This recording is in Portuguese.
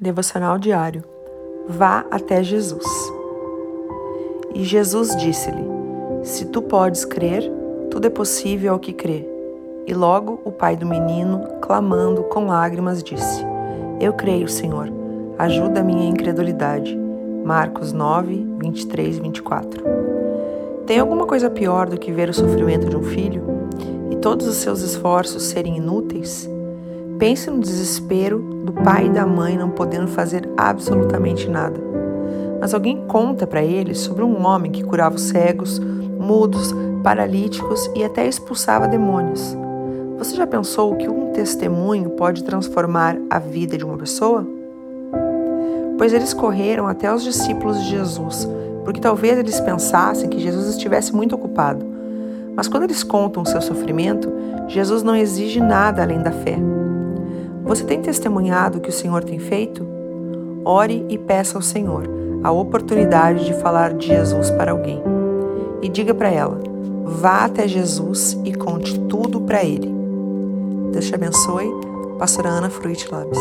Devocional diário. Vá até Jesus. E Jesus disse-lhe: Se tu podes crer, tudo é possível ao que crê. E logo o pai do menino, clamando com lágrimas, disse: Eu creio, Senhor, ajuda a minha incredulidade. Marcos 9, 23 e 24. Tem alguma coisa pior do que ver o sofrimento de um filho e todos os seus esforços serem inúteis? Pense no desespero do pai e da mãe não podendo fazer absolutamente nada. Mas alguém conta para eles sobre um homem que curava os cegos, mudos, paralíticos e até expulsava demônios. Você já pensou que um testemunho pode transformar a vida de uma pessoa? Pois eles correram até os discípulos de Jesus, porque talvez eles pensassem que Jesus estivesse muito ocupado. Mas quando eles contam o seu sofrimento, Jesus não exige nada além da fé. Você tem testemunhado o que o Senhor tem feito? Ore e peça ao Senhor a oportunidade de falar de Jesus para alguém. E diga para ela: vá até Jesus e conte tudo para ele. Deus te abençoe. Pastora Ana Fruit Labs.